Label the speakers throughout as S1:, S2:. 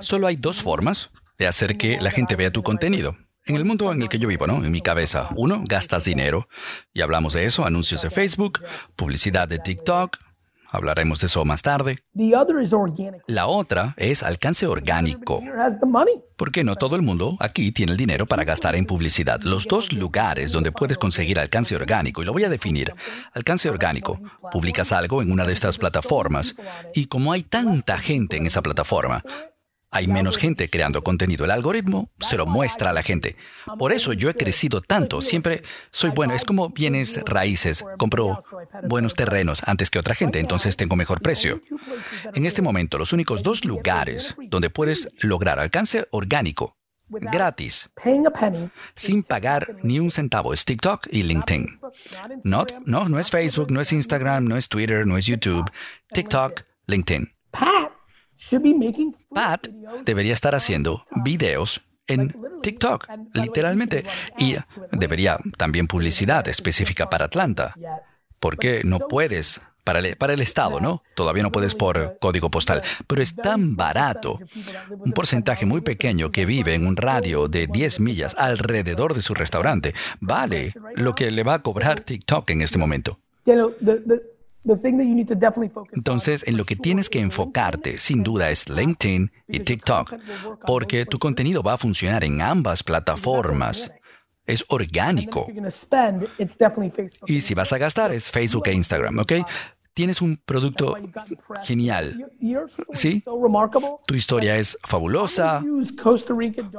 S1: Solo hay dos formas de hacer que la gente vea tu contenido. En el mundo en el que yo vivo, ¿no? En mi cabeza. Uno, gastas dinero. Y hablamos de eso, anuncios de Facebook, publicidad de TikTok, Hablaremos de eso más tarde. La otra es alcance orgánico. Porque no todo el mundo aquí tiene el dinero para gastar en publicidad. Los dos lugares donde puedes conseguir alcance orgánico, y lo voy a definir. Alcance orgánico. Publicas algo en una de estas plataformas y como hay tanta gente en esa plataforma, hay menos gente creando contenido. El algoritmo se lo muestra a la gente. Por eso yo he crecido tanto. Siempre soy bueno. Es como bienes raíces. Compro buenos terrenos antes que otra gente, entonces tengo mejor precio. En este momento, los únicos dos lugares donde puedes lograr alcance orgánico gratis, sin pagar ni un centavo. Es TikTok y LinkedIn. No, no, no es Facebook, no es Instagram, no es Twitter, no es YouTube. TikTok, LinkedIn. Pat debería estar haciendo videos en TikTok, literalmente, y debería también publicidad específica para Atlanta. Porque no puedes para el, para el, Estado, ¿no? Todavía no puedes por código postal, pero es tan barato. Un porcentaje muy pequeño que vive en un radio de 10 millas alrededor de su restaurante. Vale lo que le va a cobrar TikTok en este momento. Entonces, en lo que tienes que enfocarte, sin duda, es LinkedIn y TikTok, porque tu contenido va a funcionar en ambas plataformas. Es orgánico. Y si vas a gastar, es Facebook e Instagram, ¿ok? Tienes un producto genial. ¿Sí? Tu historia es fabulosa.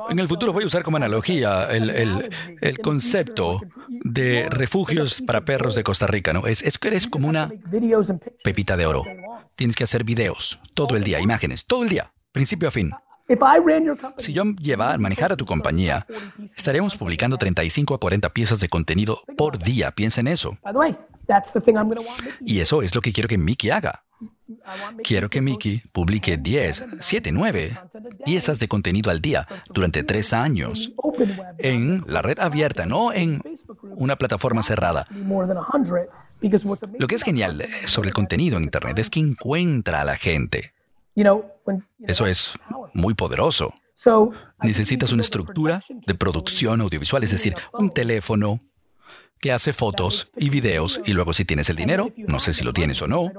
S1: En el futuro voy a usar como analogía el, concepto de refugios para perros de Costa Rica, ¿no? Es, es que eres como una pepita de oro. Tienes que hacer videos todo el día, imágenes, todo el día, principio a fin. Si yo llevara, manejara tu compañía, estaríamos publicando 35 a 40 piezas de contenido por día. Piensa en eso. Y eso es lo que quiero que Mickey haga. Quiero que Mickey publique 10, 7, 9 piezas de contenido al día durante tres años en la red abierta, no en una plataforma cerrada. Lo que es genial sobre el contenido en Internet es que encuentra a la gente. Eso es muy poderoso. Necesitas una estructura de producción audiovisual, es decir, un teléfono, que hace fotos y videos y luego si tienes el dinero, no sé si lo tienes o no,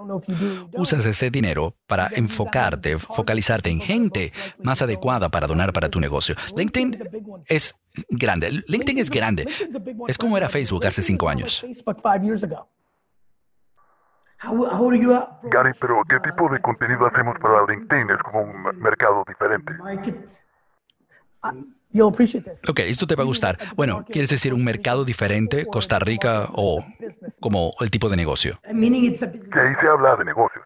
S1: usas ese dinero para enfocarte, focalizarte en gente más adecuada para donar para tu negocio. LinkedIn es grande. LinkedIn es grande. Es como era Facebook hace cinco años.
S2: Gary, pero ¿qué tipo de contenido hacemos para LinkedIn? Es como un mercado diferente.
S1: Ok, esto te va a gustar. Bueno, ¿quieres decir un mercado diferente, Costa Rica o como el tipo de negocio?
S2: Que ahí se habla de negocios.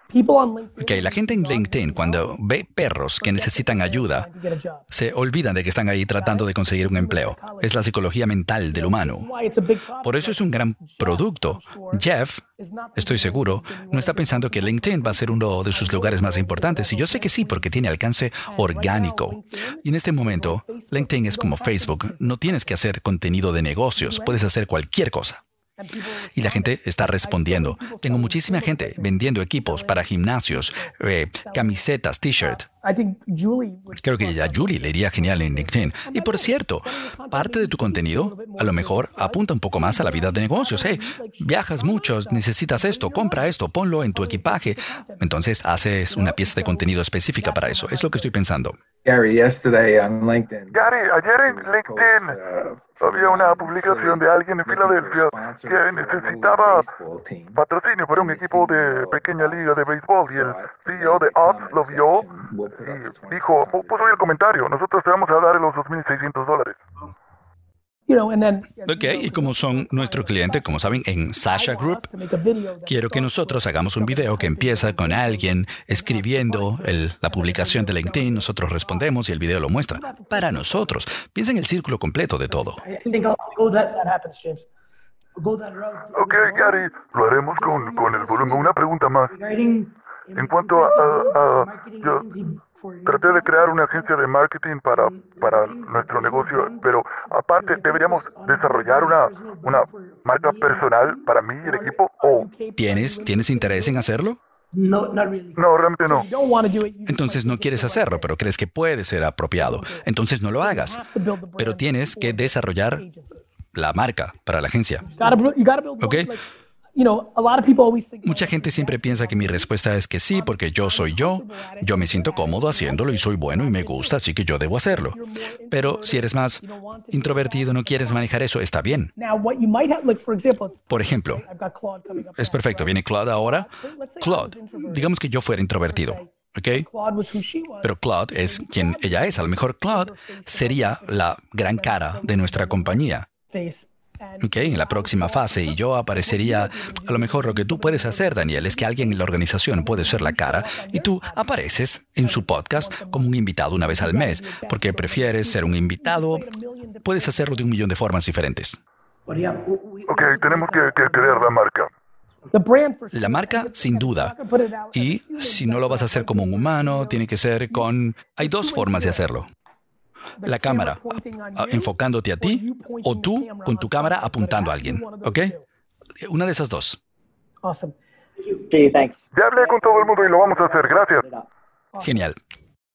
S1: Ok, la gente en LinkedIn cuando ve perros que necesitan ayuda, se olvidan de que están ahí tratando de conseguir un empleo. Es la psicología mental del humano. Por eso es un gran producto. Jeff, estoy seguro, no está pensando que LinkedIn va a ser uno de sus lugares más importantes. Y yo sé que sí, porque tiene alcance orgánico. Y en este momento, LinkedIn es como Facebook. No tienes que hacer contenido de negocios, puedes hacer cualquier cosa. Y la gente está respondiendo. Tengo muchísima gente vendiendo equipos para gimnasios, eh, camisetas, t-shirt. Creo que a Julie le iría genial en LinkedIn. Y por cierto, parte de tu contenido a lo mejor apunta un poco más a la vida de negocios. Hey, viajas mucho, necesitas esto, compra esto, ponlo en tu equipaje. Entonces haces una pieza de contenido específica para eso. Es lo que estoy pensando.
S2: Gary, yesterday on LinkedIn. Gary, ayer en LinkedIn uh, había una publicación de alguien en Filadelfia que necesitaba patrocinio para un equipo de pequeña liga de béisbol y el CEO de Odds lo vio dijo, puso el comentario, nosotros te vamos a dar los 2.600 dólares.
S1: Ok, y como son nuestro cliente, como saben, en Sasha Group, quiero que nosotros hagamos un video que empieza con alguien escribiendo la publicación de LinkedIn, nosotros respondemos y el video lo muestra. Para nosotros, piensa en el círculo completo de todo.
S2: Ok, Gary, lo haremos con, con el volumen. Una pregunta más. En cuanto a, yo traté de crear una agencia de marketing para, para nuestro negocio, pero aparte deberíamos desarrollar una, una marca personal para mí y el equipo. ¿O
S1: ¿Tienes, ¿Tienes interés en hacerlo?
S2: No, realmente no.
S1: Entonces no quieres hacerlo, pero crees que puede ser apropiado. Entonces no lo hagas. Pero tienes que desarrollar la marca para la agencia. ¿Ok? Mucha gente siempre piensa que mi respuesta es que sí, porque yo soy yo, yo me siento cómodo haciéndolo y soy bueno y me gusta, así que yo debo hacerlo. Pero si eres más introvertido, no quieres manejar eso, está bien. Por ejemplo, es perfecto, viene Claude ahora. Claude, digamos que yo fuera introvertido. ¿ok? Pero Claude es quien ella es. A lo mejor Claude sería la gran cara de nuestra compañía. Ok, en la próxima fase y yo aparecería, a lo mejor lo que tú puedes hacer, Daniel, es que alguien en la organización puede ser la cara y tú apareces en su podcast como un invitado una vez al mes, porque prefieres ser un invitado, puedes hacerlo de un millón de formas diferentes.
S2: Ok, tenemos que, que crear la marca.
S1: La marca, sin duda. Y si no lo vas a hacer como un humano, tiene que ser con... Hay dos formas de hacerlo la cámara enfocándote a ti o tú con tu cámara apuntando a alguien. ¿Ok? Una de esas dos.
S2: Sí, thanks. Ya hablé con todo el mundo y lo vamos a hacer. Gracias.
S1: Genial.